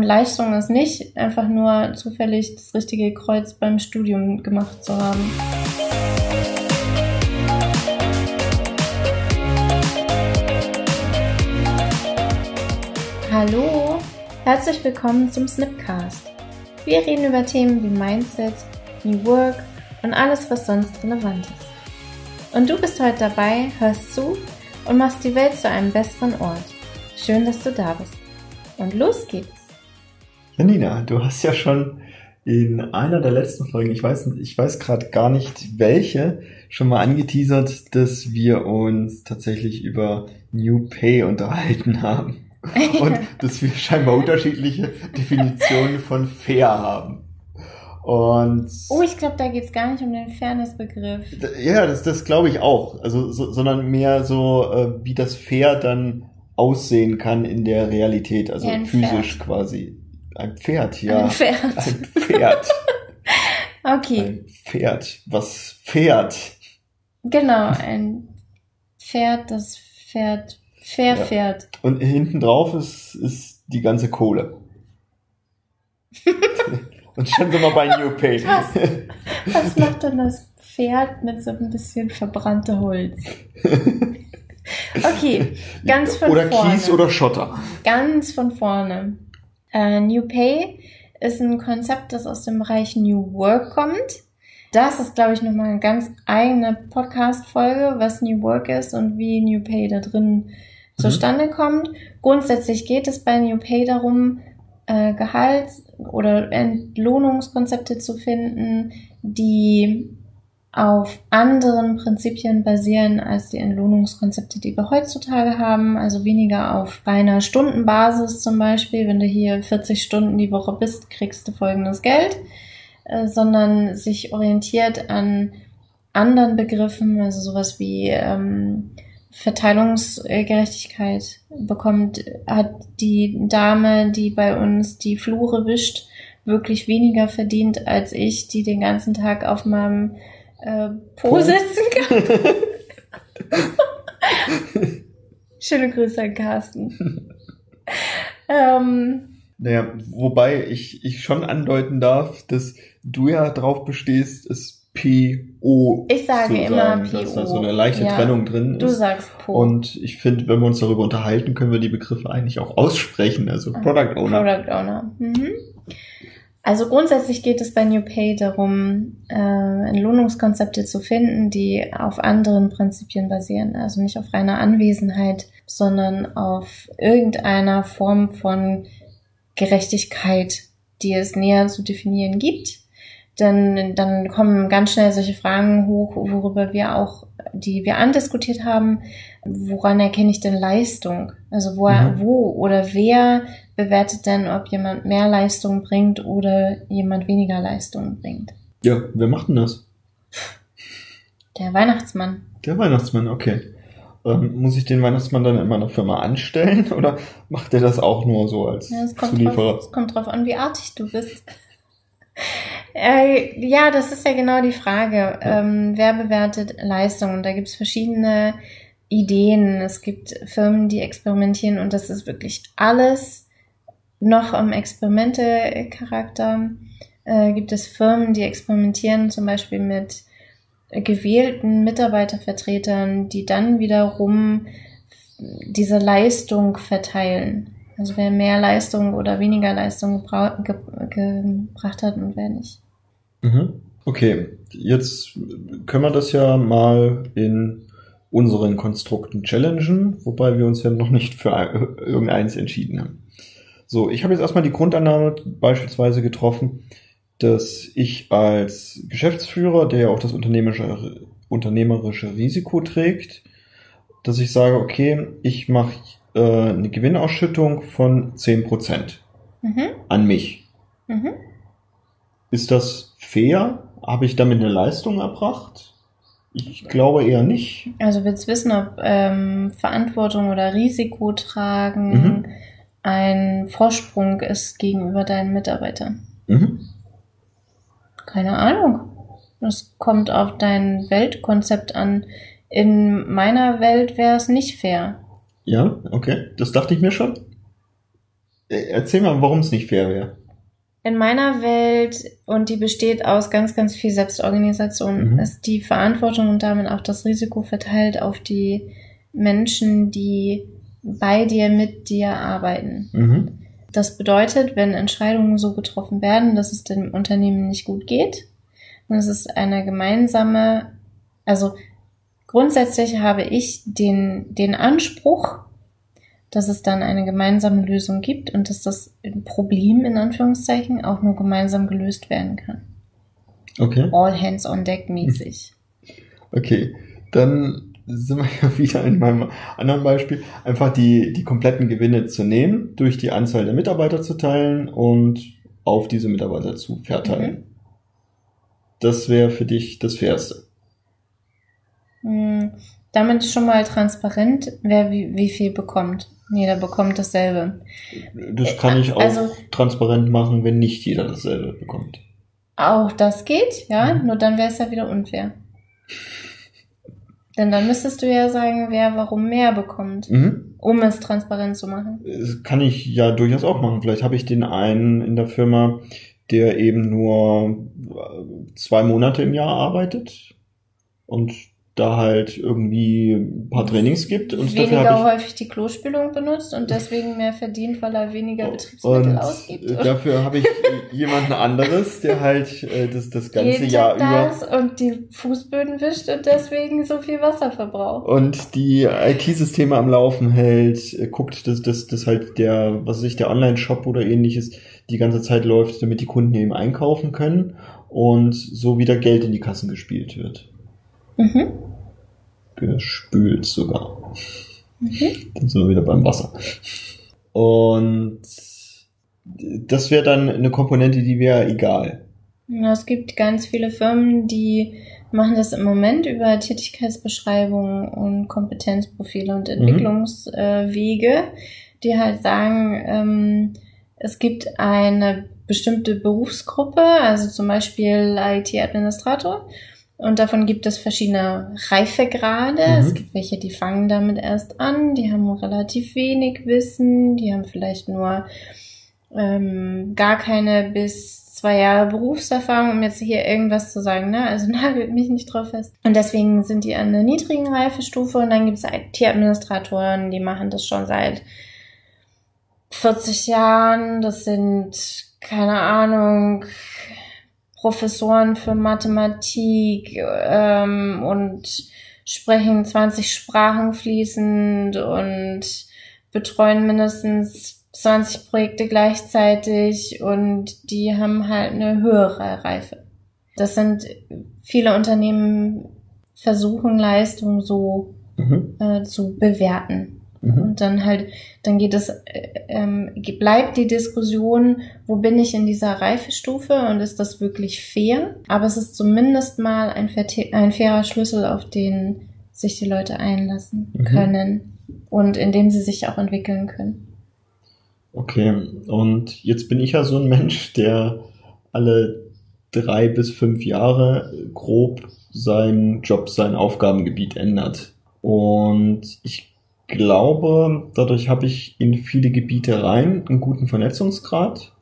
Und Leistung ist nicht einfach nur zufällig das richtige Kreuz beim Studium gemacht zu haben. Hallo, herzlich willkommen zum Snipcast. Wir reden über Themen wie Mindset, New Work und alles, was sonst relevant ist. Und du bist heute dabei, hörst zu und machst die Welt zu einem besseren Ort. Schön, dass du da bist. Und los geht's. Janina, du hast ja schon in einer der letzten Folgen, ich weiß, ich weiß gerade gar nicht welche, schon mal angeteasert, dass wir uns tatsächlich über New Pay unterhalten haben. Und dass wir scheinbar unterschiedliche Definitionen von fair haben. Und oh, ich glaube, da geht's gar nicht um den Fairness-Begriff. Ja, das, das glaube ich auch. Also, so, sondern mehr so, äh, wie das fair dann aussehen kann in der Realität, also ja, physisch Pferd. quasi. Ein Pferd, ja. Ein Pferd. Ein Pferd. okay. Ein Pferd. Was fährt? Genau, ein Pferd, das Pferd verfährt. Ja. Und hinten drauf ist, ist die ganze Kohle. Und schon sind wir bei New Pay. Was, was macht denn das Pferd mit so ein bisschen verbrannte Holz? Okay, ganz von oder vorne. Oder Kies oder Schotter. Ganz von vorne. Uh, New Pay ist ein Konzept, das aus dem Bereich New Work kommt. Das ist, glaube ich, nochmal eine ganz eigene Podcast-Folge, was New Work ist und wie New Pay da drin mhm. zustande kommt. Grundsätzlich geht es bei New Pay darum, äh, Gehalts- oder Entlohnungskonzepte zu finden, die auf anderen Prinzipien basieren als die Entlohnungskonzepte, die wir heutzutage haben. Also weniger auf reiner Stundenbasis zum Beispiel. Wenn du hier 40 Stunden die Woche bist, kriegst du folgendes Geld, äh, sondern sich orientiert an anderen Begriffen, also sowas wie ähm, Verteilungsgerechtigkeit bekommt, hat die Dame, die bei uns die Flure wischt, wirklich weniger verdient als ich, die den ganzen Tag auf meinem äh, Po setzen kann. Schöne Grüße an Carsten. ähm, naja, wobei ich, ich schon andeuten darf, dass du ja drauf bestehst, es PO. Ich sage zu immer sagen, PO. Dass da so eine leichte Ja, Trennung drin ist. Du sagst Po. Und ich finde, wenn wir uns darüber unterhalten, können wir die Begriffe eigentlich auch aussprechen. Also Product Owner. Product Owner. Mhm. Also grundsätzlich geht es bei New Pay darum, äh, Entlohnungskonzepte zu finden, die auf anderen Prinzipien basieren. Also nicht auf reiner Anwesenheit, sondern auf irgendeiner Form von Gerechtigkeit, die es näher zu definieren gibt. Denn dann kommen ganz schnell solche Fragen hoch, worüber wir auch, die wir andiskutiert haben, woran erkenne ich denn Leistung? Also wo, Mhm. wo oder wer bewertet denn, ob jemand mehr Leistung bringt oder jemand weniger Leistung bringt? Ja, wer macht denn das? Der Weihnachtsmann. Der Weihnachtsmann, okay. Ähm, muss ich den Weihnachtsmann dann in meiner Firma anstellen oder macht er das auch nur so als Ja, es kommt, Zulieferer? drauf, es kommt drauf an, wie artig du bist. Äh, ja, das ist ja genau die Frage. Ähm, wer bewertet Leistung? Und da gibt es verschiedene Ideen. Es gibt Firmen, die experimentieren und das ist wirklich alles noch im Experimente-Charakter. Äh, gibt es Firmen, die experimentieren zum Beispiel mit gewählten Mitarbeitervertretern, die dann wiederum diese Leistung verteilen. Also wer mehr Leistung oder weniger Leistung gebra ge gebracht hat und wer nicht. Mhm. Okay, jetzt können wir das ja mal in unseren Konstrukten challengen, wobei wir uns ja noch nicht für ein- irgendeins entschieden haben. So, ich habe jetzt erstmal die Grundannahme beispielsweise getroffen, dass ich als Geschäftsführer, der ja auch das unternehmerische, unternehmerische Risiko trägt, dass ich sage, okay, ich mache äh, eine Gewinnausschüttung von 10% Mhm. an mich. Mhm. Ist das fair? Habe ich damit eine Leistung erbracht? Ich glaube eher nicht. Also willst wissen, ob ähm, Verantwortung oder Risiko tragen Mhm. ein Vorsprung ist gegenüber deinen Mitarbeitern? Mhm. Keine Ahnung. Das kommt auf dein Weltkonzept an. In meiner Welt wäre es nicht fair. Ja, okay. Das dachte ich mir schon. Erzähl mal, warum es nicht fair wäre. In meiner Welt, und die besteht aus ganz, ganz viel Selbstorganisation, mhm. ist die Verantwortung und damit auch das Risiko verteilt auf die Menschen, die bei dir, mit dir arbeiten. Mhm. Das bedeutet, wenn Entscheidungen so getroffen werden, dass es dem Unternehmen nicht gut geht, und es ist eine gemeinsame, also grundsätzlich habe ich den, den Anspruch, dass es dann eine gemeinsame Lösung gibt und dass das Problem in Anführungszeichen auch nur gemeinsam gelöst werden kann. Okay. All hands on deck mäßig. Okay, dann sind wir ja wieder in meinem anderen Beispiel, einfach die, die kompletten Gewinne zu nehmen, durch die Anzahl der Mitarbeiter zu teilen und auf diese Mitarbeiter zu verteilen. Mhm. Das wäre für dich das Fairste. Mhm. Damit schon mal transparent, wer wie, wie viel bekommt. Jeder bekommt dasselbe. Das kann ich auch also, transparent machen, wenn nicht jeder dasselbe bekommt. Auch das geht, ja, mhm. nur dann wäre es ja wieder unfair. Denn dann müsstest du ja sagen, wer warum mehr bekommt, mhm. um es transparent zu machen. Das kann ich ja durchaus auch machen. Vielleicht habe ich den einen in der Firma, der eben nur zwei Monate im Jahr arbeitet und da halt irgendwie ein paar Trainings gibt. Und weniger dafür ich, häufig die Klospülung benutzt und deswegen mehr verdient, weil er weniger Betriebsmittel ausgibt. Oder? Dafür habe ich jemanden anderes, der halt äh, das, das ganze Jeden Jahr das über... und die Fußböden wischt und deswegen so viel Wasser verbraucht. Und die IT-Systeme am Laufen hält, äh, guckt, dass, dass, dass halt der, was weiß ich, der Online-Shop oder ähnliches die ganze Zeit läuft, damit die Kunden eben einkaufen können und so wieder Geld in die Kassen gespielt wird. Mhm. Gespült sogar. Mhm. Dann sind wir wieder beim Wasser. Und das wäre dann eine Komponente, die wäre egal. Ja, es gibt ganz viele Firmen, die machen das im Moment über Tätigkeitsbeschreibungen und Kompetenzprofile und mhm. Entwicklungswege, die halt sagen, ähm, es gibt eine bestimmte Berufsgruppe, also zum Beispiel IT-Administrator, und davon gibt es verschiedene Reifegrade. Mhm. Es gibt welche, die fangen damit erst an, die haben relativ wenig Wissen, die haben vielleicht nur ähm, gar keine bis zwei Jahre Berufserfahrung, um jetzt hier irgendwas zu sagen, ne? Also nagelt mich nicht drauf fest. Und deswegen sind die an der niedrigen Reifestufe und dann gibt es IT-Administratoren, die machen das schon seit 40 Jahren. Das sind, keine Ahnung, Professoren für Mathematik ähm, und sprechen 20 Sprachen fließend und betreuen mindestens 20 Projekte gleichzeitig und die haben halt eine höhere Reife. Das sind viele Unternehmen versuchen Leistung so mhm. äh, zu bewerten. Mhm. Und dann halt, dann geht es, äh, ähm, bleibt die Diskussion, wo bin ich in dieser Reifestufe und ist das wirklich fair? Aber es ist zumindest mal ein, ein fairer Schlüssel, auf den sich die Leute einlassen mhm. können und in dem sie sich auch entwickeln können. Okay, und jetzt bin ich ja so ein Mensch, der alle drei bis fünf Jahre grob seinen Job, sein Aufgabengebiet ändert. Und ich glaube, dadurch habe ich in viele Gebiete rein einen guten Vernetzungsgrad.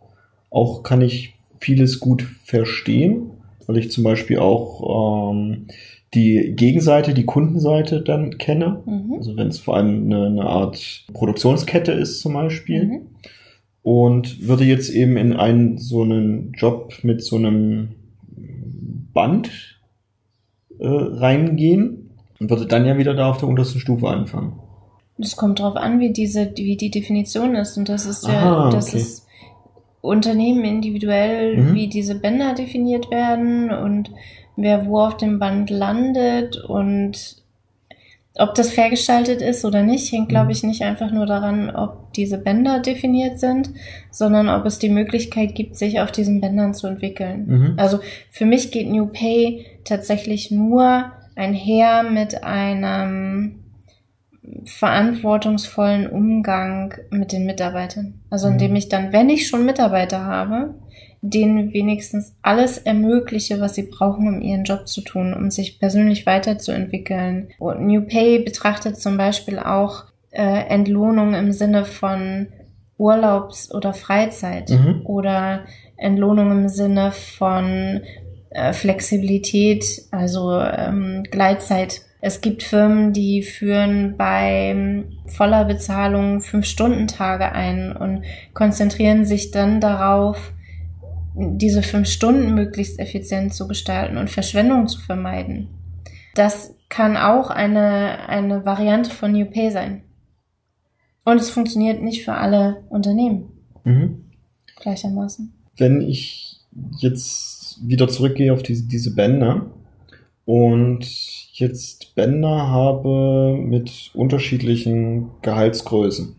Auch kann ich vieles gut verstehen, weil ich zum Beispiel auch ähm, die Gegenseite, die Kundenseite dann kenne. Mhm. Also wenn es vor allem eine, eine, Art Produktionskette ist zum Beispiel. Mhm. Und würde jetzt eben in einen so einen Job mit so einem Band äh, reingehen und würde dann ja wieder da auf der untersten Stufe anfangen. Es kommt darauf an, wie diese, wie die Definition ist. Und das ist ja, das okay. ist Unternehmen individuell, mhm. wie diese Bänder definiert werden und wer wo auf dem Band landet und ob das fair gestaltet ist oder nicht, hängt, glaube mhm. ich, nicht einfach nur daran, ob diese Bänder definiert sind, sondern ob es die Möglichkeit gibt, sich auf diesen Bändern zu entwickeln. Mhm. Also für mich geht New Pay tatsächlich nur einher mit einem verantwortungsvollen Umgang mit den Mitarbeitern. Also indem mhm. ich dann, wenn ich schon Mitarbeiter habe, denen wenigstens alles ermögliche, was sie brauchen, um ihren Job zu tun, um sich persönlich weiterzuentwickeln. Und New Pay betrachtet zum Beispiel auch äh, Entlohnung im Sinne von Urlaubs- oder Freizeit Mhm. oder Entlohnung im Sinne von äh, Flexibilität, also ähm, Gleitzeit. Es gibt Firmen, die führen bei voller Bezahlung Fünf-Stunden-Tage ein und konzentrieren sich dann darauf, diese fünf Stunden möglichst effizient zu gestalten und Verschwendung zu vermeiden. Das kann auch eine, eine Variante von New Pay sein. Und es funktioniert nicht für alle Unternehmen Mhm. gleichermaßen. Wenn ich jetzt wieder zurückgehe auf diese, diese Bänder und jetzt Bänder habe mit unterschiedlichen Gehaltsgrößen.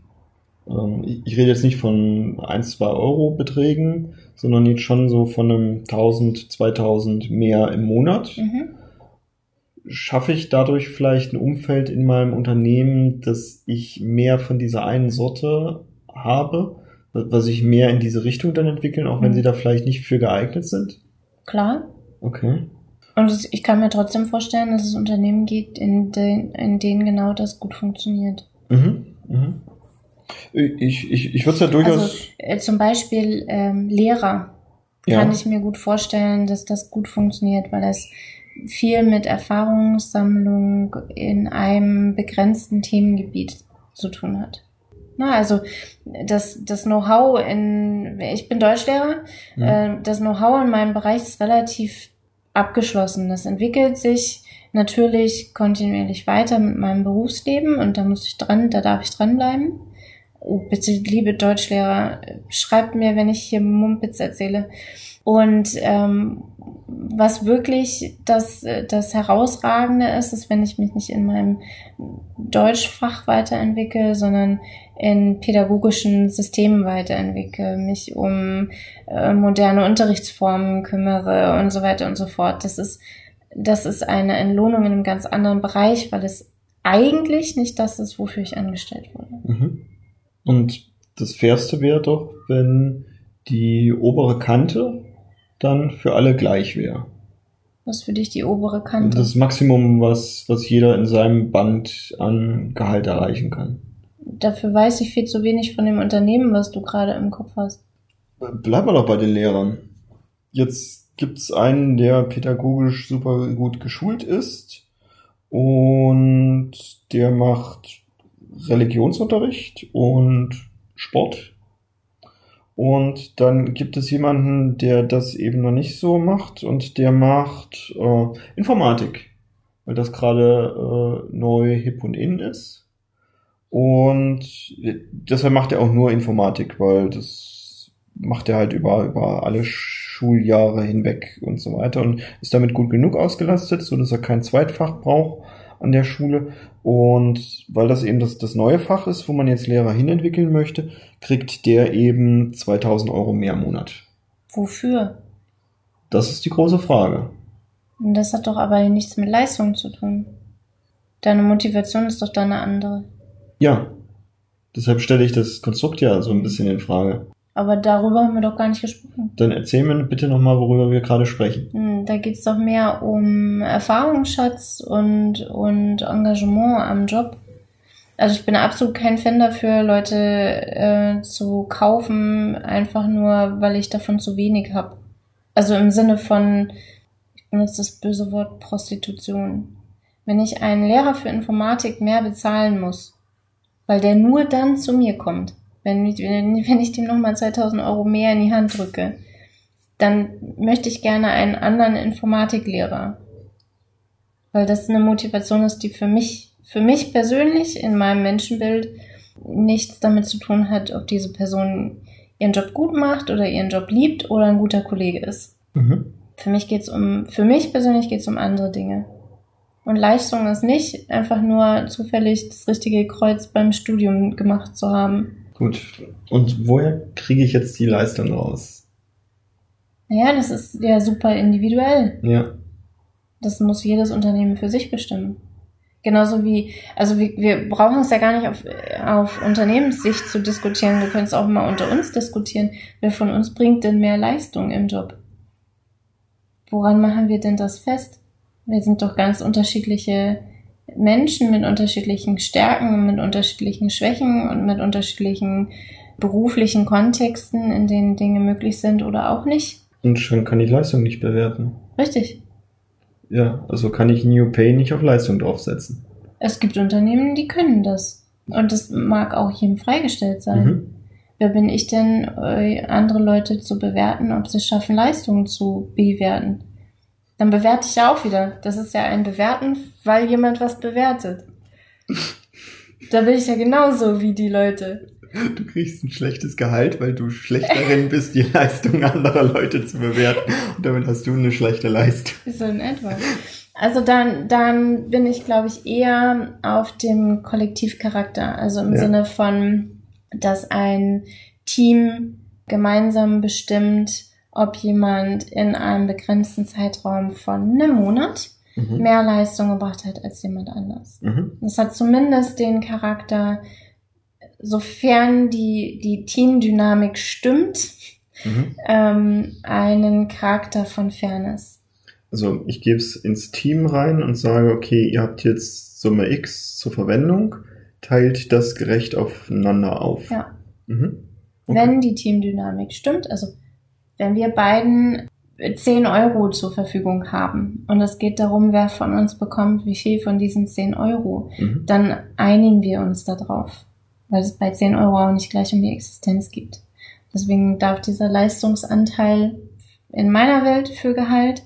Ähm, ich ich rede jetzt nicht von 1, 2 Euro Beträgen, sondern jetzt schon so von einem 1000, 2000 mehr im Monat. Mhm. Schaffe ich dadurch vielleicht ein Umfeld in meinem Unternehmen, dass ich mehr von dieser einen Sorte habe, was ich mehr in diese Richtung dann entwickeln, auch wenn Mhm. sie da vielleicht nicht für geeignet sind? Klar. Okay. Und ich kann mir trotzdem vorstellen, dass es Unternehmen gibt, in, den, in denen genau das gut funktioniert. Mhm. Mhm. Ich, ich, ich würde es ja durchaus. Also äh, zum Beispiel ähm, Lehrer ja. kann ich mir gut vorstellen, dass das gut funktioniert, weil das viel mit Erfahrungssammlung in einem begrenzten Themengebiet zu tun hat. Na, also das, das Know-how in, ich bin Deutschlehrer, Mhm. äh, das Know-how in meinem Bereich ist relativ abgeschlossen. Das entwickelt sich natürlich kontinuierlich weiter mit meinem Berufsleben und da muss ich dran, da darf ich dranbleiben. Bitte, liebe Deutschlehrer, schreibt mir, wenn ich hier Mumpitz erzähle. Und ähm, was wirklich das, das Herausragende ist, ist, wenn ich mich nicht in meinem Deutschfach weiterentwickle, sondern in pädagogischen Systemen weiterentwickle, mich um äh, moderne Unterrichtsformen kümmere und so weiter und so fort. Das ist, das ist eine Entlohnung in einem ganz anderen Bereich, weil es eigentlich nicht das ist, wofür ich angestellt wurde. Mhm. Und das Fairste wäre doch, wenn die obere Kante dann für alle gleich wäre. Was für dich die obere Kante? Das Maximum, was, was jeder in seinem Band an Gehalt erreichen kann. Dafür weiß ich viel zu wenig von dem Unternehmen, was du gerade im Kopf hast. Bleiben wir doch bei den Lehrern. Jetzt gibt's einen, der pädagogisch super gut geschult ist und der macht Religionsunterricht und Sport. Und dann gibt es jemanden, der das eben noch nicht so macht und der macht äh, Informatik, weil das gerade äh, neu hip und in ist. Und deshalb macht er auch nur Informatik, weil das macht er halt über, über alle Schuljahre hinweg und so weiter und ist damit gut genug ausgelastet, so dass er kein Zweitfach braucht an der Schule. Und weil das eben das, das neue Fach ist, wo man jetzt Lehrer hinentwickeln möchte, kriegt der eben 2000 Euro mehr im Monat. Wofür? Das ist die große Frage. Und das hat doch aber nichts mit Leistung zu tun. Deine Motivation ist doch dann eine andere. Ja, deshalb stelle ich das Konstrukt ja so ein bisschen in Frage. Aber darüber haben wir doch gar nicht gesprochen. Dann erzähl mir bitte nochmal, worüber wir gerade sprechen. Hm, Da geht's doch mehr um Erfahrungsschatz und, und Engagement am Job. Also ich bin absolut kein Fan dafür, Leute äh, zu kaufen, einfach nur, weil ich davon zu wenig habe. Also im Sinne von, ich benutze das böse Wort Prostitution. Wenn ich einen Lehrer für Informatik mehr bezahlen muss, weil der nur dann zu mir kommt, wenn ich, wenn ich dem nochmal 2000 Euro mehr in die Hand drücke, dann möchte ich gerne einen anderen Informatiklehrer. Weil das eine Motivation ist, die für mich, für mich persönlich in meinem Menschenbild nichts damit zu tun hat, ob diese Person ihren Job gut macht oder ihren Job liebt oder ein guter Kollege ist. Mhm. Für mich geht's um, für mich persönlich geht's um andere Dinge. Und Leistung ist nicht einfach nur zufällig das richtige Kreuz beim Studium gemacht zu haben. Gut. Und woher kriege ich jetzt die Leistung raus? Naja, das ist ja super individuell. Ja. Das muss jedes Unternehmen für sich bestimmen. Genauso wie, also wir, wir brauchen es ja gar nicht auf, auf Unternehmenssicht zu diskutieren. Wir können es auch mal unter uns diskutieren. Wer von uns bringt denn mehr Leistung im Job? Woran machen wir denn das fest? Wir sind doch ganz unterschiedliche Menschen mit unterschiedlichen Stärken, mit unterschiedlichen Schwächen und mit unterschiedlichen beruflichen Kontexten, in denen Dinge möglich sind oder auch nicht. Und schon kann ich Leistung nicht bewerten. Richtig. Ja, also kann ich New Pay nicht auf Leistung draufsetzen. Es gibt Unternehmen, die können das. Und das mag auch jedem freigestellt sein. Mhm. Wer bin ich denn, äh, andere Leute zu bewerten, ob sie es schaffen, Leistungen zu bewerten? Dann bewerte ich ja auch wieder. Das ist ja ein Bewerten, weil jemand was bewertet. Da bin ich ja genauso wie die Leute. Du kriegst ein schlechtes Gehalt, weil du schlecht darin bist, die Leistung anderer Leute zu bewerten. Und damit hast du eine schlechte Leistung. So in etwa. Also dann, dann bin ich, glaube ich, eher auf dem Kollektivcharakter. Also im Ja. Sinne von, dass ein Team gemeinsam bestimmt, ob jemand in einem begrenzten Zeitraum von einem Monat Mhm. mehr Leistung gebracht hat als jemand anders. Mhm. Das hat zumindest den Charakter, sofern die, die Teamdynamik stimmt, Mhm. ähm, einen Charakter von Fairness. Also ich gebe es ins Team rein und sage, okay, ihr habt jetzt Summe X zur Verwendung, teilt das gerecht aufeinander auf. Ja. Mhm. Okay. Wenn die Teamdynamik stimmt, also wenn wir beiden 10 Euro zur Verfügung haben und es geht darum, wer von uns bekommt wie viel von diesen 10 Euro, Mhm. dann einigen wir uns darauf, weil es bei 10 Euro auch nicht gleich um die Existenz geht. Deswegen darf dieser Leistungsanteil in meiner Welt für Gehalt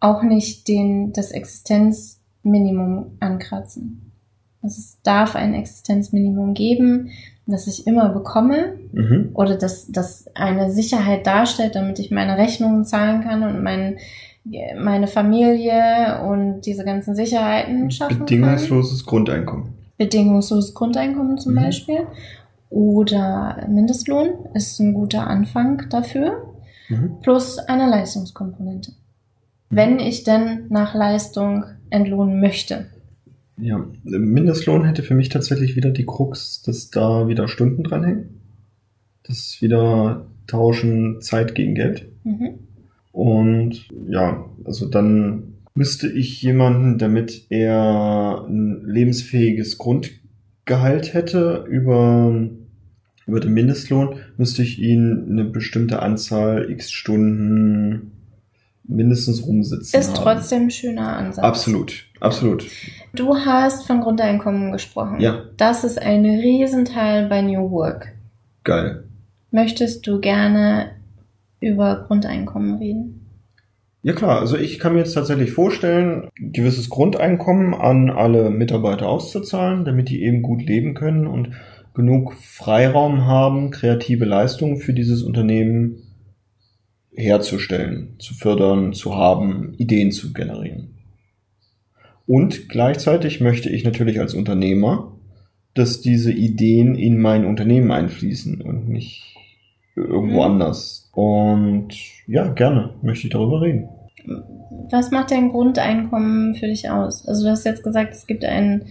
auch nicht den, das Existenzminimum ankratzen. Also es darf ein Existenzminimum geben, das ich immer bekomme Mhm. oder dass das eine Sicherheit darstellt, damit ich meine Rechnungen zahlen kann und mein, meine Familie und diese ganzen Sicherheiten schaffen kann. Bedingungsloses Grundeinkommen. Bedingungsloses Grundeinkommen zum Mhm. Beispiel. Oder Mindestlohn ist ein guter Anfang dafür. Mhm. Plus eine Leistungskomponente. Wenn ich denn nach Leistung entlohnen möchte. Ja, Mindestlohn hätte für mich tatsächlich wieder die Krux, dass da wieder Stunden dranhängen. Das wieder tauschen Zeit gegen Geld. Mhm. Und ja, also dann müsste ich jemanden, damit er ein lebensfähiges Grundgehalt hätte über, über den Mindestlohn, müsste ich ihn eine bestimmte Anzahl x Stunden mindestens rumsitzen Ist haben. trotzdem ein schöner Ansatz. Absolut, absolut. Du hast von Grundeinkommen gesprochen. Ja. Das ist ein Riesenteil bei New Work. Geil. Möchtest du gerne über Grundeinkommen reden? Ja klar, also ich kann mir jetzt tatsächlich vorstellen, ein gewisses Grundeinkommen an alle Mitarbeiter auszuzahlen, damit die eben gut leben können und genug Freiraum haben, kreative Leistungen für dieses Unternehmen herzustellen, zu fördern, zu haben, Ideen zu generieren. Und gleichzeitig möchte ich natürlich als Unternehmer, dass diese Ideen in mein Unternehmen einfließen und nicht irgendwo Mhm. anders. Und ja, gerne möchte ich darüber reden. Was macht dein Grundeinkommen für dich aus? Also du hast jetzt gesagt, es gibt ein,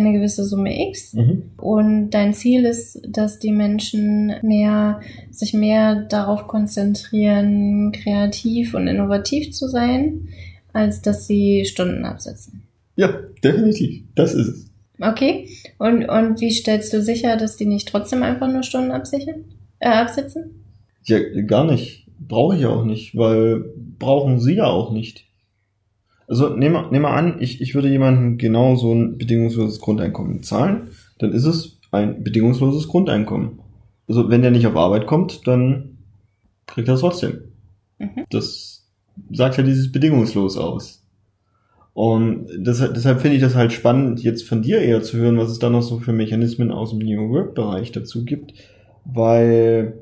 eine gewisse Summe X Mhm. und dein Ziel ist, dass die Menschen mehr, sich mehr darauf konzentrieren, kreativ und innovativ zu sein, als dass sie Stunden absetzen. Ja, definitiv. Das ist es. Okay. Und, und wie stellst du sicher, dass die nicht trotzdem einfach nur Stunden absichern, äh, absitzen? Ja, gar nicht. Brauche ich auch nicht, weil brauchen sie ja auch nicht. Also nehmen wir, nehmen wir an, ich, ich würde jemandem genau so ein bedingungsloses Grundeinkommen zahlen, dann ist es ein bedingungsloses Grundeinkommen. Also wenn der nicht auf Arbeit kommt, dann kriegt er es trotzdem. Mhm. Das sagt ja dieses bedingungslos aus. Und deshalb, deshalb finde ich das halt spannend, jetzt von dir eher zu hören, was es da noch so für Mechanismen aus dem New Work-Bereich dazu gibt. Weil,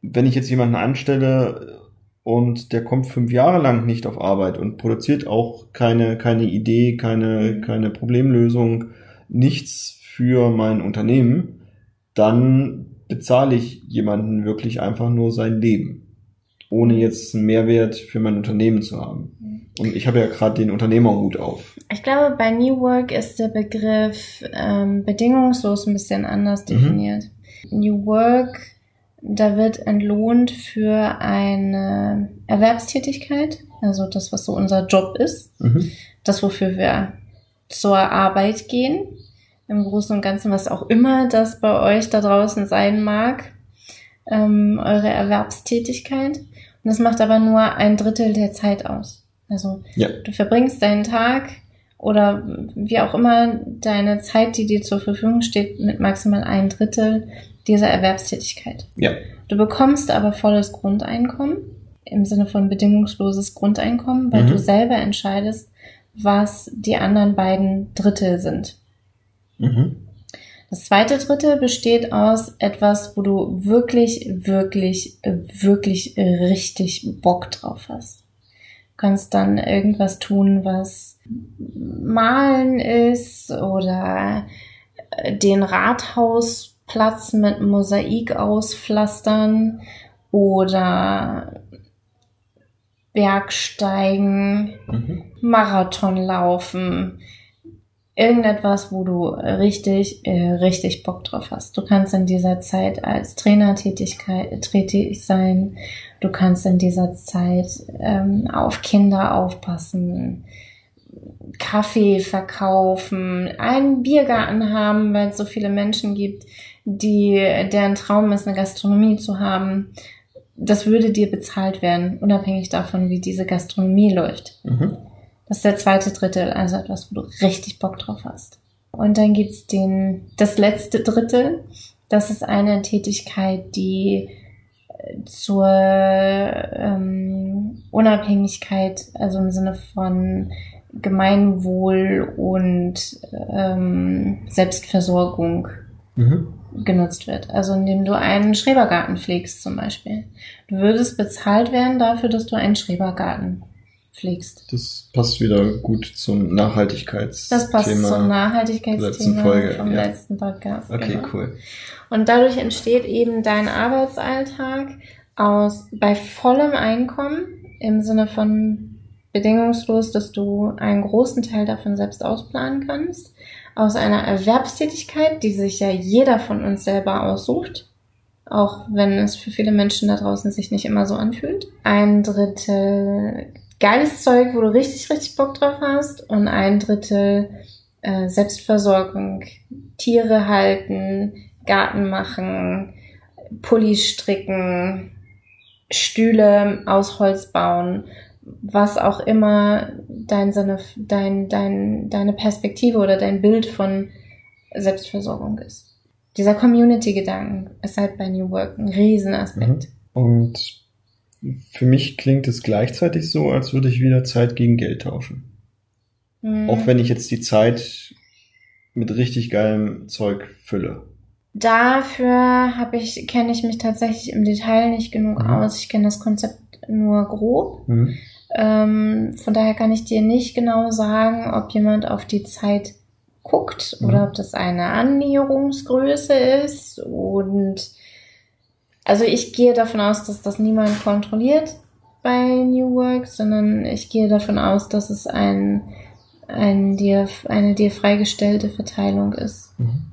wenn ich jetzt jemanden anstelle und der kommt fünf Jahre lang nicht auf Arbeit und produziert auch keine, keine Idee, keine, Mhm. keine Problemlösung, nichts für mein Unternehmen, dann bezahle ich jemanden wirklich einfach nur sein Leben, ohne jetzt einen Mehrwert für mein Unternehmen zu haben. Und ich habe ja gerade den Unternehmerhut auf. Ich glaube, bei New Work ist der Begriff ähm, bedingungslos ein bisschen anders Mhm. definiert. New Work, da wird entlohnt für eine Erwerbstätigkeit, also das, was so unser Job ist, Mhm. das, wofür wir zur Arbeit gehen, im Großen und Ganzen, was auch immer das bei euch da draußen sein mag. ähm, eure Erwerbstätigkeit. Und das macht aber nur ein Drittel der Zeit aus. Also Ja. du verbringst deinen Tag oder wie auch immer deine Zeit, die dir zur Verfügung steht, mit maximal ein Drittel dieser Erwerbstätigkeit. Ja. Du bekommst aber volles Grundeinkommen im Sinne von bedingungsloses Grundeinkommen, weil Mhm. du selber entscheidest, was die anderen beiden Drittel sind. Mhm. Das zweite Drittel besteht aus etwas, wo du wirklich, wirklich, wirklich richtig Bock drauf hast. Du kannst dann irgendwas tun, was malen ist oder den Rathausplatz mit Mosaik auspflastern oder Bergsteigen, Mhm. Marathon laufen, irgendetwas, wo du richtig, äh, richtig Bock drauf hast. Du kannst in dieser Zeit als Trainer tätig sein. Du kannst in dieser Zeit ähm, auf Kinder aufpassen, Kaffee verkaufen, einen Biergarten haben, weil es so viele Menschen gibt, die deren Traum ist, eine Gastronomie zu haben. Das würde dir bezahlt werden, unabhängig davon, wie diese Gastronomie läuft. Mhm. Das ist der zweite Drittel, also etwas, wo du richtig Bock drauf hast. Und dann gibt's den, das letzte Drittel. Das ist eine Tätigkeit, die äh, zur ähm, Unabhängigkeit, also im Sinne von Gemeinwohl und ähm, Selbstversorgung Mhm. Genutzt wird. Also indem du einen Schrebergarten pflegst zum Beispiel. Du würdest bezahlt werden dafür, dass du einen Schrebergarten pflegst. Das passt wieder gut zum Nachhaltigkeitsthema. Das passt zum letzten Nachhaltigkeitsthema Folge, vom ja. letzten Podcast. Okay, genau. cool. Und dadurch entsteht eben dein Arbeitsalltag aus bei vollem Einkommen im Sinne von bedingungslos, dass du einen großen Teil davon selbst ausplanen kannst, aus einer Erwerbstätigkeit, die sich ja jeder von uns selber aussucht, auch wenn es für viele Menschen da draußen sich nicht immer so anfühlt. Ein Drittel geiles Zeug, wo du richtig, richtig Bock drauf hast. Und ein Drittel äh, Selbstversorgung, Tiere halten, Garten machen, Pullis stricken, Stühle aus Holz bauen, was auch immer dein Sinne, dein, dein, deine Perspektive oder dein Bild von Selbstversorgung ist. Dieser Community-Gedanken ist halt bei New Work ein Riesenaspekt. Und für mich klingt es gleichzeitig so, als würde ich wieder Zeit gegen Geld tauschen. Mhm. Auch wenn ich jetzt die Zeit mit richtig geilem Zeug fülle. Dafür habe ich, kenne ich mich tatsächlich im Detail nicht genug Mhm. aus. Ich kenne das Konzept nur grob. Mhm. Ähm, von daher kann ich dir nicht genau sagen, ob jemand auf die Zeit guckt Mhm. oder ob das eine Annäherungsgröße ist. Und also ich gehe davon aus, dass das niemand kontrolliert bei New Work, sondern ich gehe davon aus, dass es ein, ein dir, eine dir freigestellte Verteilung ist. Mhm.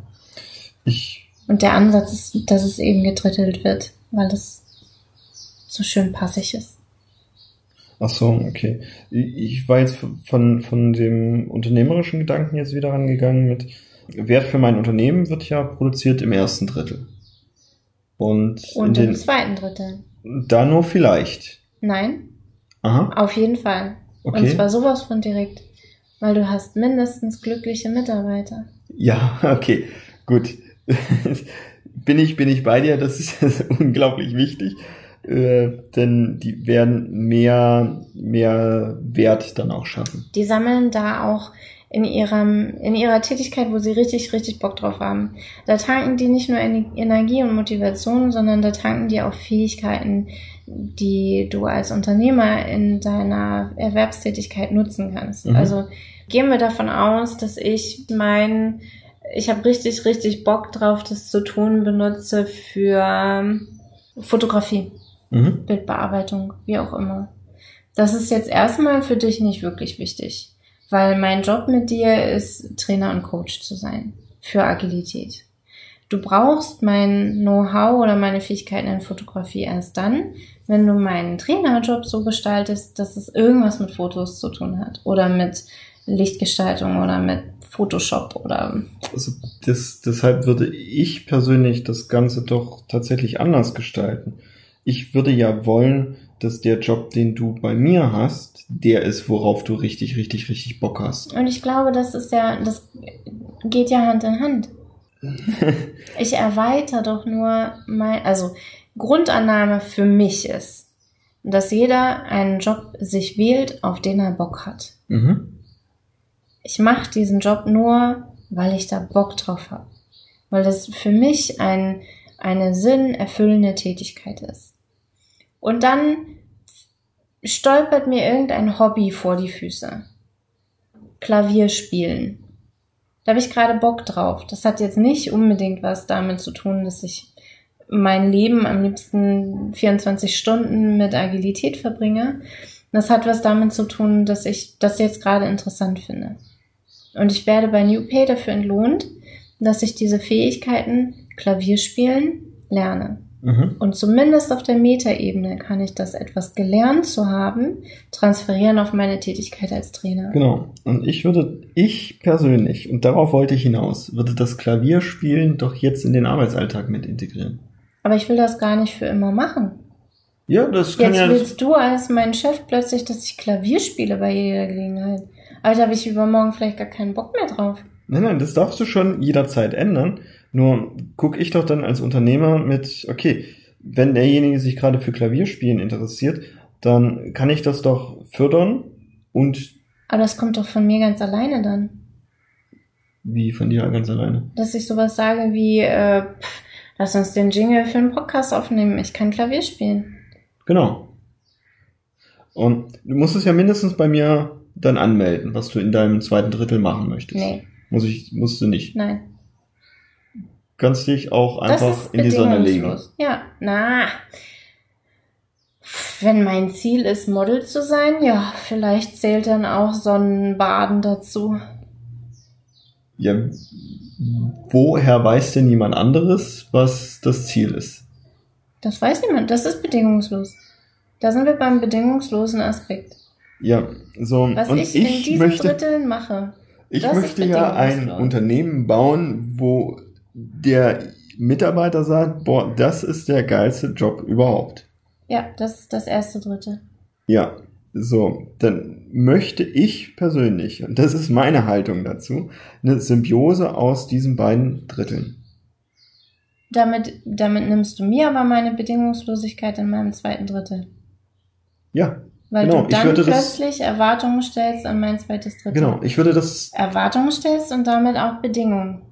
Ich, Und der Ansatz ist, dass es eben gedrittelt wird, weil das so schön passig ist. ach so, okay. Ich war jetzt von, von dem unternehmerischen Gedanken jetzt wieder rangegangen mit Wert für mein Unternehmen wird ja produziert im ersten Drittel. Und, Und im den, zweiten Drittel. da nur vielleicht. Nein, Aha, auf jeden Fall. Und okay. zwar sowas von direkt. Weil du hast mindestens glückliche Mitarbeiter. Ja, okay, gut. bin ich, bin ich bei dir, das ist, das ist unglaublich wichtig, äh, denn die werden mehr, mehr Wert dann auch schaffen. Die sammeln da auch in ihrem, in ihrer Tätigkeit, wo sie richtig, richtig Bock drauf haben. Da tanken die nicht nur Ener- Energie und Motivation, sondern da tanken die auch Fähigkeiten, die du als Unternehmer in deiner Erwerbstätigkeit nutzen kannst. Mhm. Also gehen wir davon aus, dass ich mein, ich habe richtig, richtig Bock drauf, das zu tun, benutze für Fotografie. Mhm. Bildbearbeitung, wie auch immer. Das ist jetzt erstmal für dich nicht wirklich wichtig, weil mein Job mit dir ist, Trainer und Coach zu sein für Agilität. Du brauchst mein Know-how oder meine Fähigkeiten in Fotografie erst dann, wenn du meinen Trainerjob so gestaltest, dass es irgendwas mit Fotos zu tun hat oder mit Lichtgestaltung oder mit Photoshop oder. Also das, deshalb würde ich persönlich das Ganze doch tatsächlich anders gestalten. Ich würde ja wollen, dass der Job, den du bei mir hast, der ist, worauf du richtig, richtig, richtig Bock hast. Und ich glaube, das ist ja, das geht ja Hand in Hand. ich erweitere doch nur mein, also Grundannahme für mich ist, dass jeder einen Job sich wählt, auf den er Bock hat. Mhm. Ich mache diesen Job nur, weil ich da Bock drauf habe. Weil das für mich ein, eine sinnerfüllende Tätigkeit ist. Und dann stolpert mir irgendein Hobby vor die Füße. Klavier spielen. Da habe ich gerade Bock drauf. Das hat jetzt nicht unbedingt was damit zu tun, dass ich mein Leben am liebsten 24 Stunden mit Agilität verbringe. Das hat was damit zu tun, dass ich das jetzt gerade interessant finde. Und ich werde bei New Pay dafür entlohnt, dass ich diese Fähigkeiten Klavierspielen lerne. Mhm. Und zumindest auf der Metaebene kann ich das etwas gelernt zu haben, transferieren auf meine Tätigkeit als Trainer. Genau. Und ich würde, ich persönlich, und darauf wollte ich hinaus, würde das Klavierspielen doch jetzt in den Arbeitsalltag mit integrieren. Aber ich will das gar nicht für immer machen. Ja, das kann Jetzt ja. willst du als mein Chef plötzlich, dass ich Klavier spiele bei jeder Gelegenheit. Aber da habe ich übermorgen vielleicht gar keinen Bock mehr drauf. Nein, nein, das darfst du schon jederzeit ändern. Nur guck ich doch dann als Unternehmer mit, okay, wenn derjenige sich gerade für Klavierspielen interessiert, dann kann ich das doch fördern und Aber das kommt doch von mir ganz alleine dann. wie von dir ganz alleine. Dass ich sowas sage wie, äh, pff, lass uns den Jingle für einen Podcast aufnehmen. Ich kann Klavier spielen. Genau. Und du musst es ja mindestens bei mir dann anmelden, was du in deinem zweiten Drittel machen möchtest. Nee, Muss ich, musst du nicht. nein. Kannst dich auch einfach in die Sonne legen. bedingungslos. Ja, na. Wenn mein Ziel ist, Model zu sein, ja, vielleicht zählt dann auch Sonnenbaden dazu. Ja, woher weiß denn jemand anderes, was das Ziel ist? Das weiß niemand. Das ist bedingungslos. Da sind wir beim bedingungslosen Aspekt. Ja, so Was und ich, in ich diesen möchte, Dritteln mache. ich möchte ja ein. Unternehmen bauen, wo der Mitarbeiter sagt, boah, das ist der geilste Job überhaupt. Ja, das ist das erste Drittel. Ja, so, dann möchte ich persönlich, und das ist meine Haltung dazu, eine Symbiose aus diesen beiden Dritteln. Damit, damit nimmst du mir aber meine Bedingungslosigkeit in meinem zweiten Drittel. Ja, Weil Genau, du dann würde das- plötzlich Erwartungen stellst an mein zweites Drittel. genau. Ich würde das, Erwartungen stellst und damit auch Bedingungen.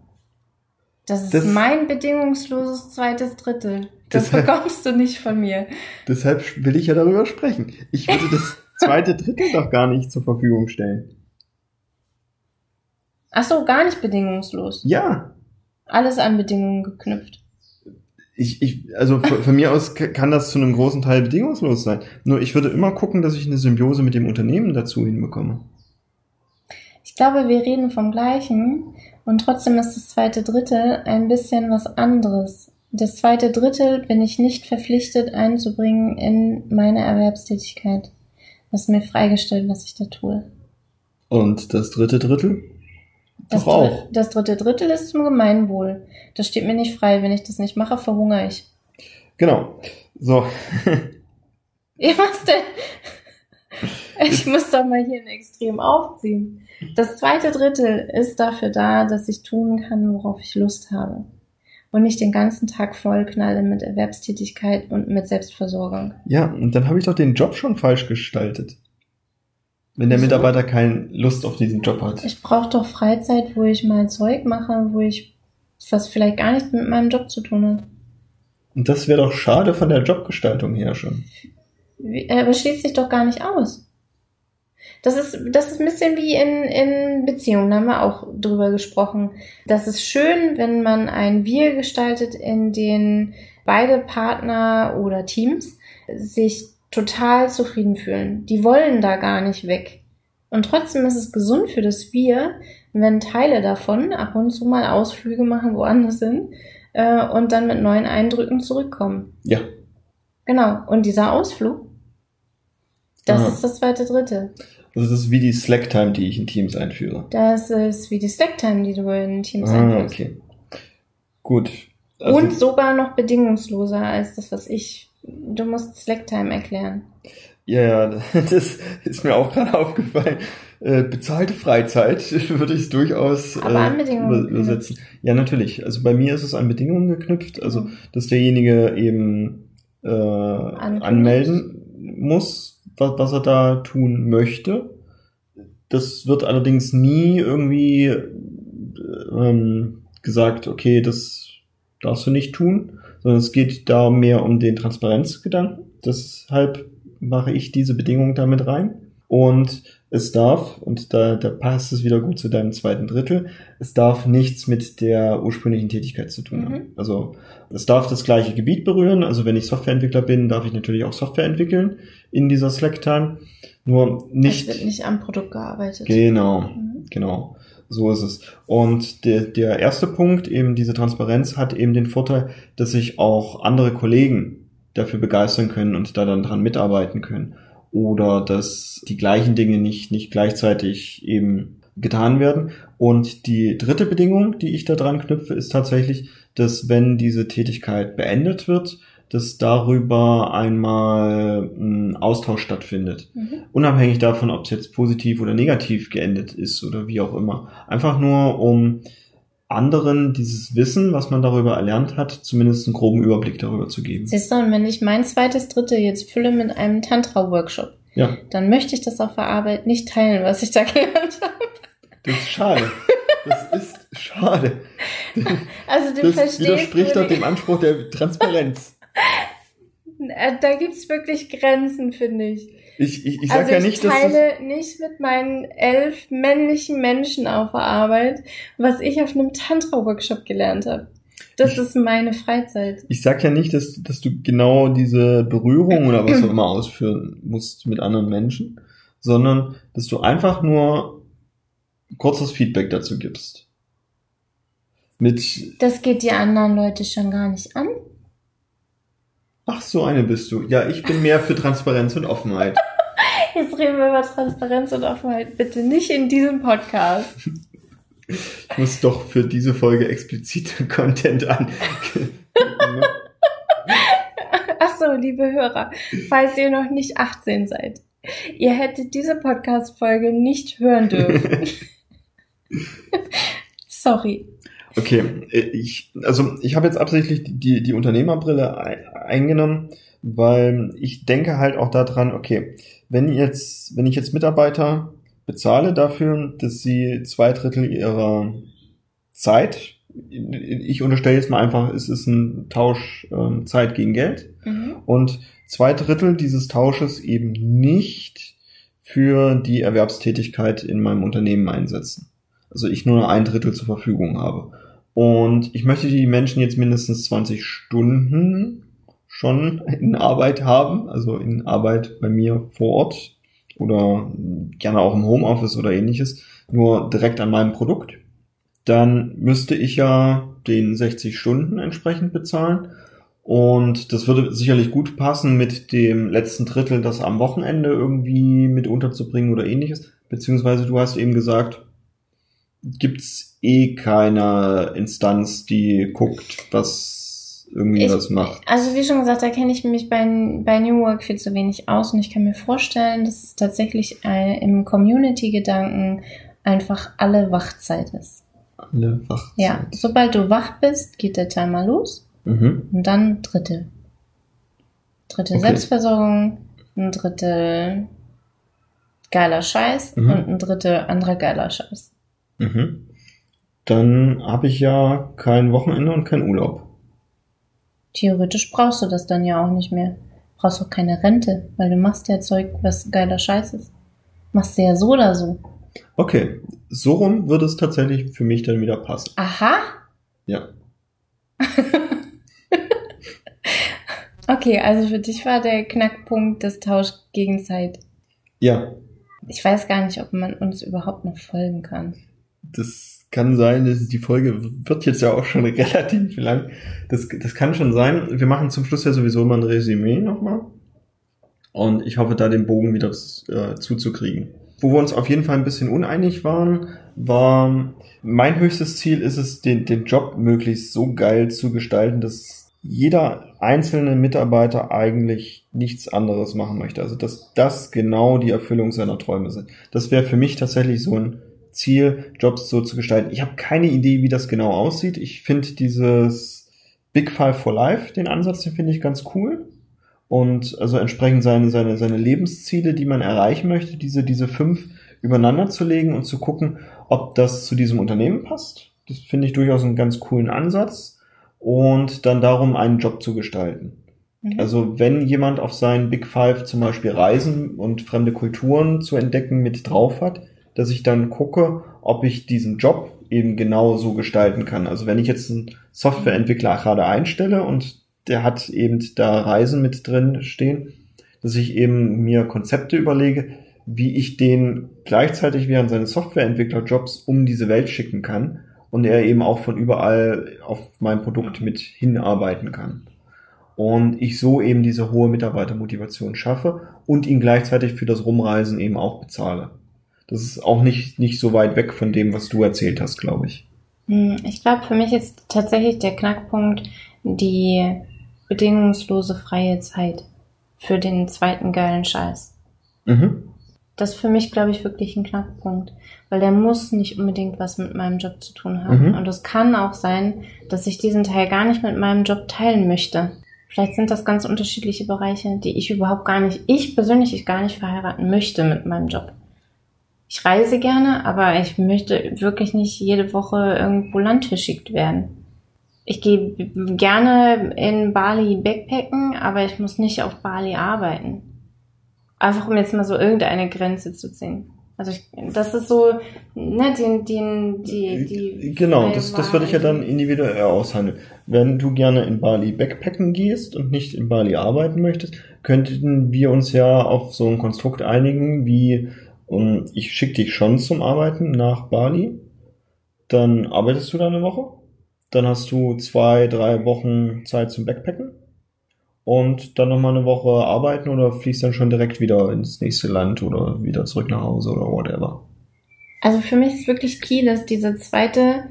Das ist Das- mein bedingungsloses zweites Drittel. Das Deshalb- bekommst du nicht von mir. deshalb will ich ja darüber sprechen. Ich würde das zweite Drittel doch gar nicht zur Verfügung stellen. Ach so, gar nicht bedingungslos. Ja, Alles an Bedingungen geknüpft. Ich, ich, also von, mir aus kann das zu einem großen Teil bedingungslos sein. Nur ich würde immer gucken, dass ich eine Symbiose mit dem Unternehmen dazu hinbekomme. Ich glaube, wir reden vom Gleichen und trotzdem ist das zweite Drittel ein bisschen was anderes. Das zweite Drittel bin ich nicht verpflichtet einzubringen in meine Erwerbstätigkeit. Das ist mir freigestellt, was ich da tue. Und das dritte Drittel? Das, Doch auch. Dr- das dritte Drittel ist zum Gemeinwohl. Das steht mir nicht frei. Wenn ich das nicht mache, verhungere ich. Genau. So. Ja, was denn? Ich muss doch mal hier ein Extrem aufziehen. Das zweite Drittel ist dafür da, dass ich tun kann, worauf ich Lust habe. Und nicht den ganzen Tag vollknalle mit Erwerbstätigkeit und mit Selbstversorgung. Ja, und dann habe ich doch den Job schon falsch gestaltet. Wenn der? Mitarbeiter keine Lust auf diesen Job hat. Ich brauche doch Freizeit, wo ich mal Zeug mache, wo ich, was vielleicht gar nichts mit meinem Job zu tun hat. Und das wäre doch schade von der Jobgestaltung her schon. Äh, Aber schließt sich doch gar nicht aus. Das ist, das ist ein bisschen wie in, in Beziehungen, da haben wir auch drüber gesprochen. Das ist schön, wenn man ein Wir gestaltet, in dem beide Partner oder Teams sich total zufrieden fühlen. Die wollen da gar nicht weg. Und trotzdem ist es gesund für das Wir, wenn Teile davon ab und zu mal Ausflüge machen, woanders sind, äh, und dann mit neuen Eindrücken zurückkommen. Ja. Genau. Und dieser Ausflug, Das Aha. ist das zweite Drittel. Also das ist wie die Slack-Time, die ich in Teams einführe. Das ist wie die Slacktime, die du in Teams Ah, einführst. okay. Gut. Also, Und sogar noch bedingungsloser als das, was ich. Du musst Slacktime erklären. Ja, ja, das ist mir auch gerade aufgefallen. Äh, bezahlte Freizeit würde ich es durchaus Aber an äh, Bedingungen über- übersetzen. Ja, natürlich. Also bei mir ist es an Bedingungen geknüpft, also dass derjenige eben äh, anmelden muss, was, was er da tun möchte. Das wird allerdings nie irgendwie äh, ähm, gesagt, okay, das darfst du nicht tun, sondern es geht da mehr um den Transparenzgedanken. Deshalb mache ich diese Bedingung damit rein. Und es darf, und da, da passt es wieder gut zu deinem zweiten Drittel, es darf nichts mit der ursprünglichen Tätigkeit zu tun haben. Mhm. Also es darf das gleiche Gebiet berühren. Also wenn ich Softwareentwickler bin, darf ich natürlich auch Software entwickeln in dieser Slack-Time. Nur nicht. Es wird nicht am Produkt gearbeitet. Genau, Mhm. genau. So ist es. Und der, der erste Punkt, eben diese Transparenz, hat eben den Vorteil, dass sich auch andere Kollegen dafür begeistern können und da dann dran mitarbeiten können. Oder dass die gleichen Dinge nicht, nicht gleichzeitig eben getan werden. Und die dritte Bedingung, die ich da dran knüpfe, ist tatsächlich, dass wenn diese Tätigkeit beendet wird, dass darüber einmal ein Austausch stattfindet Mhm. unabhängig davon, ob es jetzt positiv oder negativ geendet ist oder wie auch immer. Einfach nur, um anderen dieses Wissen, was man darüber erlernt hat, zumindest einen groben Überblick darüber zu geben. Siehst du, und wenn ich mein zweites Drittel jetzt fülle mit einem Tantra-Workshop, Ja, dann möchte ich das auf der Arbeit nicht teilen, was ich da gelernt habe. das ist schade. Das ist schade. Also du Das widerspricht doch dem Anspruch der Transparenz. Äh, Da gibt's wirklich Grenzen, finde ich. Ich, ich, ich sag also ja ich nicht, dass das, teile nicht mit meinen elf männlichen Menschen auf der Arbeit, was ich auf einem Tantra-Workshop gelernt habe. Das Ich- ist meine Freizeit. ich sag ja nicht, dass, dass du genau diese Berührung oder was auch immer ausführen musst mit anderen Menschen, sondern dass du einfach nur kurzes Feedback dazu gibst. Mit, Das geht die anderen Leute schon gar nicht an. Ach so eine bist du. Ja, ich bin mehr für Transparenz und Offenheit. Jetzt reden wir über Transparenz und Offenheit. Bitte nicht in diesem Podcast. Ich muss doch für diese Folge explizite Content an. Ach so, liebe Hörer, falls ihr noch nicht 18 seid. Ihr hättet diese Podcast-Folge nicht hören dürfen. Sorry. Okay, äh, ich, also ich habe jetzt absichtlich die, die Unternehmerbrille ei- eingenommen, weil ich denke halt auch daran, okay, wenn jetzt, wenn ich jetzt Mitarbeiter bezahle dafür, dass sie zwei Drittel ihrer Zeit, ich unterstelle jetzt mal einfach, es ist ein Tausch ähm, Zeit gegen Geld, Mhm. und zwei Drittel dieses Tausches eben nicht für die Erwerbstätigkeit in meinem Unternehmen einsetzen. Also ich nur ein Drittel zur Verfügung habe. Und ich möchte die Menschen jetzt mindestens 20 Stunden schon in Arbeit haben, also in Arbeit bei mir vor Ort oder gerne auch im Homeoffice oder ähnliches, nur direkt an meinem Produkt. Dann müsste ich ja den 60 Stunden entsprechend bezahlen. Und das würde sicherlich gut passen mit dem letzten Drittel, das am Wochenende irgendwie mit unterzubringen oder ähnliches. Beziehungsweise du hast eben gesagt, gibt's eh keine Instanz, die guckt, was irgendwie Ich- was macht. Also wie schon gesagt, da kenne ich mich bei, bei New Work viel zu wenig aus und ich kann mir vorstellen, dass es tatsächlich äh, im Community-Gedanken einfach alle Wachzeit ist. Alle Wachzeit. Ja, sobald du wach bist, geht der Timer los Mhm. und dann dritte. Dritte Okay. Selbstversorgung, ein Drittel geiler Scheiß Mhm. und ein Drittel anderer geiler Scheiß. Mhm. Dann habe ich ja kein Wochenende und kein Urlaub. Theoretisch brauchst du das dann ja auch nicht mehr. Brauchst auch keine Rente, weil du machst ja Zeug, was geiler Scheiß ist. Machst du ja so oder so. Okay, so rum würde es tatsächlich für mich dann wieder passen. Aha. Ja. Okay, also für dich war der Knackpunkt das Tausch gegen Zeit. Ja, Ich weiß gar nicht, ob man uns überhaupt noch folgen kann. das kann sein, dass die Folge wird jetzt ja auch schon relativ lang. Das, das kann schon sein. Wir machen zum Schluss ja sowieso mal ein Resümee nochmal. Und ich hoffe, da den Bogen wieder äh, zuzukriegen. Wo wir uns auf jeden Fall ein bisschen uneinig waren, war mein höchstes Ziel ist es, den, den Job möglichst so geil zu gestalten, dass jeder einzelne Mitarbeiter eigentlich nichts anderes machen möchte. Also dass das genau die Erfüllung seiner Träume sind. Das wäre für mich tatsächlich so ein Ziel, Jobs so zu gestalten. Ich habe keine Idee, wie das genau aussieht. Ich finde dieses Big Five for Life, den Ansatz, den finde ich ganz cool. Und also entsprechend seine, seine, seine Lebensziele, die man erreichen möchte, diese, diese fünf übereinander zu legen und zu gucken, ob das zu diesem Unternehmen passt. Das finde ich durchaus einen ganz coolen Ansatz. Und dann darum, einen Job zu gestalten. Mhm. Also wenn jemand auf seinen Big Five zum Beispiel Reisen und fremde Kulturen zu entdecken mit drauf hat, dass ich dann gucke, ob ich diesen Job eben genau so gestalten kann. Also wenn ich jetzt einen Softwareentwickler gerade einstelle und der hat eben da Reisen mit drin stehen, dass ich eben mir Konzepte überlege, wie ich den gleichzeitig während seines Softwareentwicklerjobs um diese Welt schicken kann und er eben auch von überall auf mein Produkt mit hinarbeiten kann. Und ich so eben diese hohe Mitarbeitermotivation schaffe und ihn gleichzeitig für das Rumreisen eben auch bezahle. Das ist auch nicht, nicht so weit weg von dem, was du erzählt hast, glaube ich. Hm, ich glaube, für mich ist tatsächlich der Knackpunkt die bedingungslose freie Zeit für den zweiten geilen Scheiß. Mhm. Das ist für mich, glaube ich, wirklich ein Knackpunkt, weil der muss nicht unbedingt was mit meinem Job zu tun haben. Mhm. Und es kann auch sein, dass ich diesen Teil gar nicht mit meinem Job teilen möchte. Vielleicht sind das ganz unterschiedliche Bereiche, die ich überhaupt gar nicht, ich persönlich ich gar nicht verheiraten möchte mit meinem Job. Ich reise gerne, aber ich möchte wirklich nicht jede Woche irgendwo landverschickt werden. Ich gehe gerne in Bali backpacken, aber ich muss nicht auf Bali arbeiten. Einfach um jetzt mal so irgendeine Grenze zu ziehen. Also ich, das ist so, ne, den, den, die, die. Genau, das, das würde ich ja dann individuell aushandeln. Wenn du gerne in Bali backpacken gehst und nicht in Bali arbeiten möchtest, könnten wir uns ja auf so ein Konstrukt einigen, wie um, ich schicke dich schon zum Arbeiten nach Bali, dann arbeitest du da eine Woche, dann hast du zwei, drei Wochen Zeit zum Backpacken und dann nochmal eine Woche arbeiten oder fließt dann schon direkt wieder ins nächste Land oder wieder zurück nach Hause oder whatever. Also für mich ist wirklich key, dass diese zweite,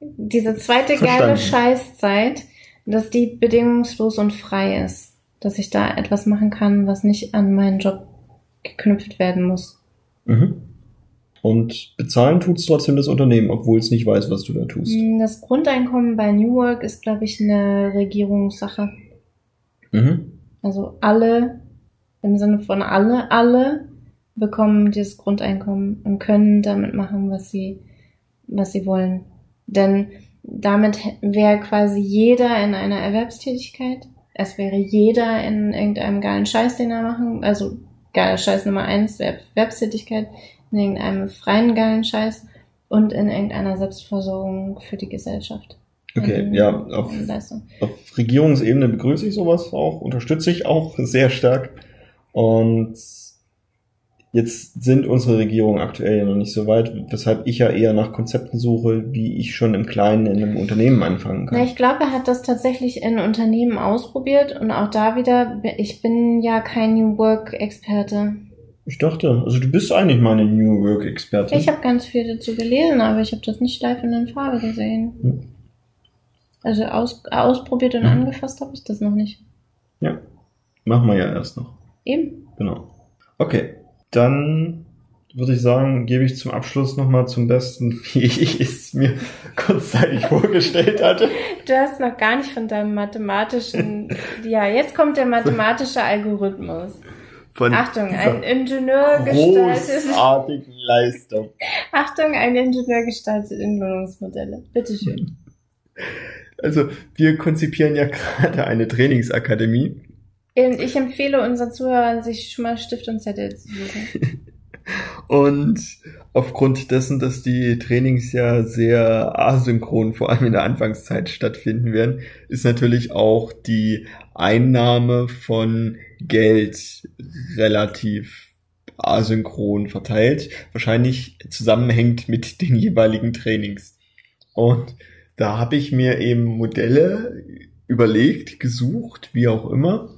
diese zweite Verstanden. geile Scheißzeit, dass die bedingungslos und frei ist. Dass ich da etwas machen kann, was nicht an meinen Job geknüpft werden muss. Mhm. Und bezahlen tut es trotzdem das Unternehmen, obwohl es nicht weiß, was du da tust. Das Grundeinkommen bei New Work ist, glaube ich, eine Regierungssache. Mhm. Also alle, im Sinne von alle, alle bekommen dieses Grundeinkommen und können damit machen, was sie, was sie wollen. Denn damit wäre quasi jeder in einer Erwerbstätigkeit. Es wäre jeder in irgendeinem geilen Scheiß, den er machen, also geiler Scheiß Nummer eins, Erwerbstätigkeit, in irgendeinem freien geilen Scheiß und in irgendeiner Selbstversorgung für die Gesellschaft. Okay, ja, auf, auf Regierungsebene begrüße ich sowas auch, unterstütze ich auch sehr stark. Und jetzt sind unsere Regierungen aktuell ja noch nicht so weit, weshalb ich ja eher nach Konzepten suche, wie ich schon im Kleinen in einem Unternehmen anfangen kann. Na, ich glaube, er hat das tatsächlich in Unternehmen ausprobiert und auch da wieder, ich bin ja kein New Work-Experte. Ich dachte, also du bist eigentlich meine New Work-Expertin. Ich habe ganz viel dazu gelesen, aber ich habe das nicht live in den Farbe gesehen. Hm. Also aus, ausprobiert und mhm. angefasst habe ich das noch nicht. Ja, machen wir ja erst noch. Eben. Genau. Okay, dann würde ich sagen, gebe ich zum Abschluss nochmal zum Besten, wie ich es mir kurzzeitig vorgestellt hatte. Du hast noch gar nicht von deinem mathematischen, ja, jetzt kommt der mathematische Algorithmus. Von Achtung, ein Ingenieur gestaltet. Großartigen Leistung. Achtung, ein Ingenieur gestaltet Entlohnungsmodelle. Bitteschön. Also wir konzipieren ja gerade eine Trainingsakademie. Ich empfehle unseren Zuhörern, sich schon mal Stift und Zettel zu suchen. und aufgrund dessen, dass die Trainings ja sehr asynchron, vor allem in der Anfangszeit stattfinden werden, ist natürlich auch die Einnahme von Geld relativ asynchron verteilt. Wahrscheinlich zusammenhängt mit den jeweiligen Trainings. Und da habe ich mir eben Modelle überlegt, gesucht, wie auch immer,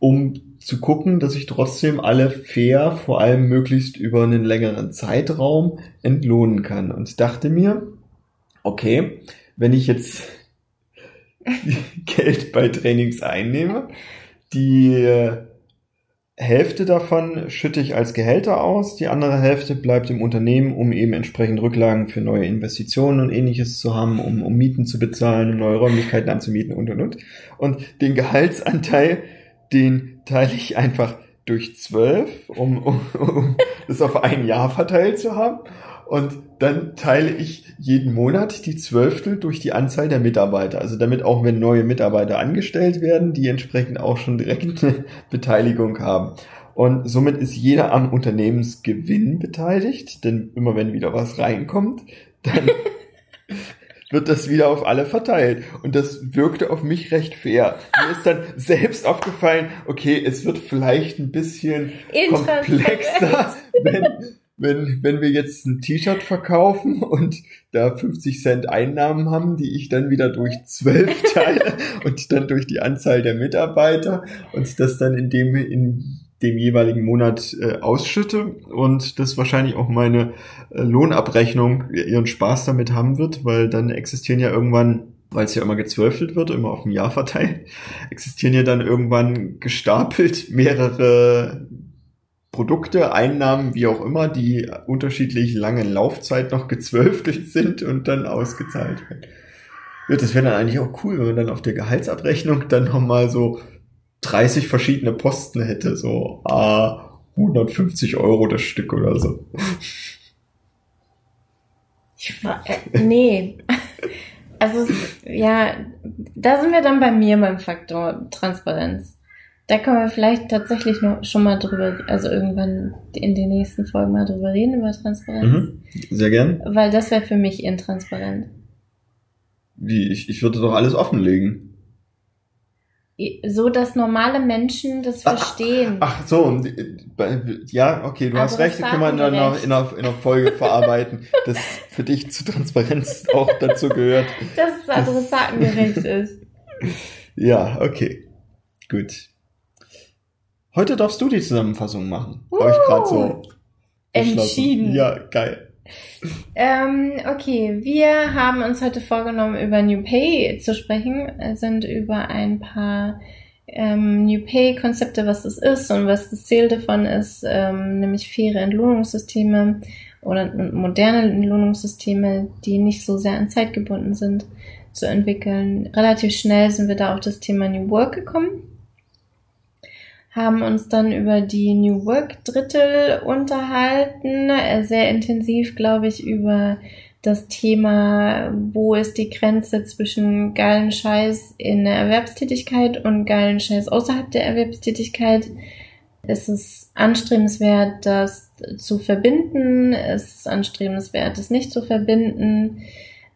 um zu gucken, dass ich trotzdem alle fair, vor allem möglichst über einen längeren Zeitraum entlohnen kann. Und dachte mir, okay, wenn ich jetzt Geld bei Trainings einnehme, die Hälfte davon schütte ich als Gehälter aus, die andere Hälfte bleibt im Unternehmen, um eben entsprechend Rücklagen für neue Investitionen und ähnliches zu haben, um, um Mieten zu bezahlen, um neue Räumlichkeiten anzumieten und und und. Und den Gehaltsanteil, den teile ich einfach durch zwölf, um, um, um das auf ein Jahr verteilt zu haben. Und dann teile ich jeden Monat die Zwölftel durch die Anzahl der Mitarbeiter. Also damit auch wenn neue Mitarbeiter angestellt werden, die entsprechend auch schon direkt eine Beteiligung haben. Und somit ist jeder am Unternehmensgewinn beteiligt, denn immer wenn wieder was reinkommt, dann wird das wieder auf alle verteilt. Und das wirkte auf mich recht fair. Mir ist dann selbst aufgefallen, okay, es wird vielleicht ein bisschen komplexer, wenn, wenn, wenn wir jetzt ein T-Shirt verkaufen und da 50 Cent Einnahmen haben, die ich dann wieder durch zwölf teile und dann durch die Anzahl der Mitarbeiter und das dann in dem, in dem jeweiligen Monat äh, ausschütte und das wahrscheinlich auch meine äh, Lohnabrechnung ihren Spaß damit haben wird, weil dann existieren ja irgendwann weil es ja immer gezwölftelt wird, immer auf ein Jahr verteilt, existieren ja dann irgendwann gestapelt mehrere Produkte, Einnahmen, wie auch immer, die unterschiedlich lange Laufzeit noch gezwölftelt sind und dann ausgezahlt werden. Ja, das wäre dann eigentlich auch cool, wenn man dann auf der Gehaltsabrechnung dann nochmal so 30 verschiedene Posten hätte, so ah, 150 Euro das Stück oder so. Ich war, äh, nee. Also, ja, da sind wir dann bei mir beim Faktor Transparenz. Da können wir vielleicht tatsächlich noch schon mal drüber, also irgendwann in den nächsten Folgen mal drüber reden, über Transparenz. Mhm, sehr gern. Weil das wäre für mich intransparent. Wie? Ich, ich würde doch alles offenlegen. So, dass normale Menschen das verstehen. Ach, ach so, ja, okay, du hast recht, das können wir in einer, in, einer, in einer Folge verarbeiten, dass für dich zu Transparenz auch dazu gehört. Dass es adressatengerecht ist. Ja, okay. Gut. Heute darfst du die Zusammenfassung machen. Uh, Habe ich gerade so entschieden. Ja, geil. Ähm, okay, wir haben uns heute vorgenommen, über New Pay zu sprechen, sind über ein paar ähm, New Pay-Konzepte, was das ist und was das Ziel davon ist, ähm, nämlich faire Entlohnungssysteme oder moderne Entlohnungssysteme, die nicht so sehr an Zeit gebunden sind, zu entwickeln. Relativ schnell sind wir da auf das Thema New Work gekommen haben uns dann über die New Work Drittel unterhalten, äh, sehr intensiv, glaube ich, über das Thema, wo ist die Grenze zwischen geilen Scheiß in der Erwerbstätigkeit und geilen Scheiß außerhalb der Erwerbstätigkeit. Es ist anstrebenswert, das zu verbinden. Es ist anstrebenswert, es nicht zu verbinden.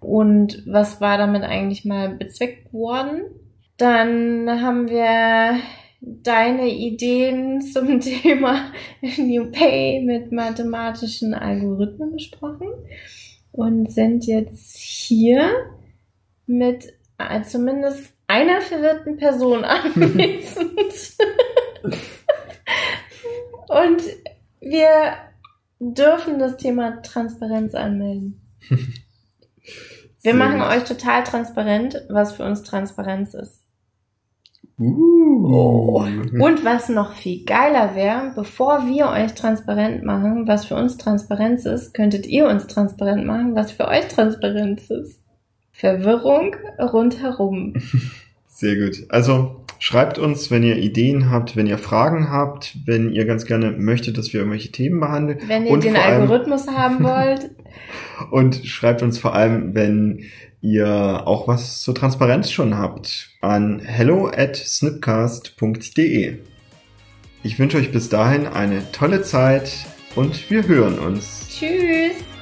Und was war damit eigentlich mal bezweckt worden? Dann haben wir deine Ideen zum Thema New Pay mit mathematischen Algorithmen besprochen und sind jetzt hier mit äh, zumindest einer verwirrten Person anwesend. und wir dürfen das Thema Transparenz anmelden. Wir machen euch total transparent, was für uns Transparenz ist. Uh. Und was noch viel geiler wäre, bevor wir euch transparent machen, was für uns Transparenz ist, könntet ihr uns transparent machen, was für euch Transparenz ist. Verwirrung rundherum. Sehr gut. Also schreibt uns, wenn ihr Ideen habt, wenn ihr Fragen habt, wenn ihr ganz gerne möchtet, dass wir irgendwelche Themen behandeln. Wenn ihr und den Algorithmus haben wollt. und schreibt uns vor allem, wenn ihr auch was zur Transparenz schon habt, an hello at snipcast.de. Ich wünsche euch bis dahin eine tolle Zeit und wir hören uns. Tschüss.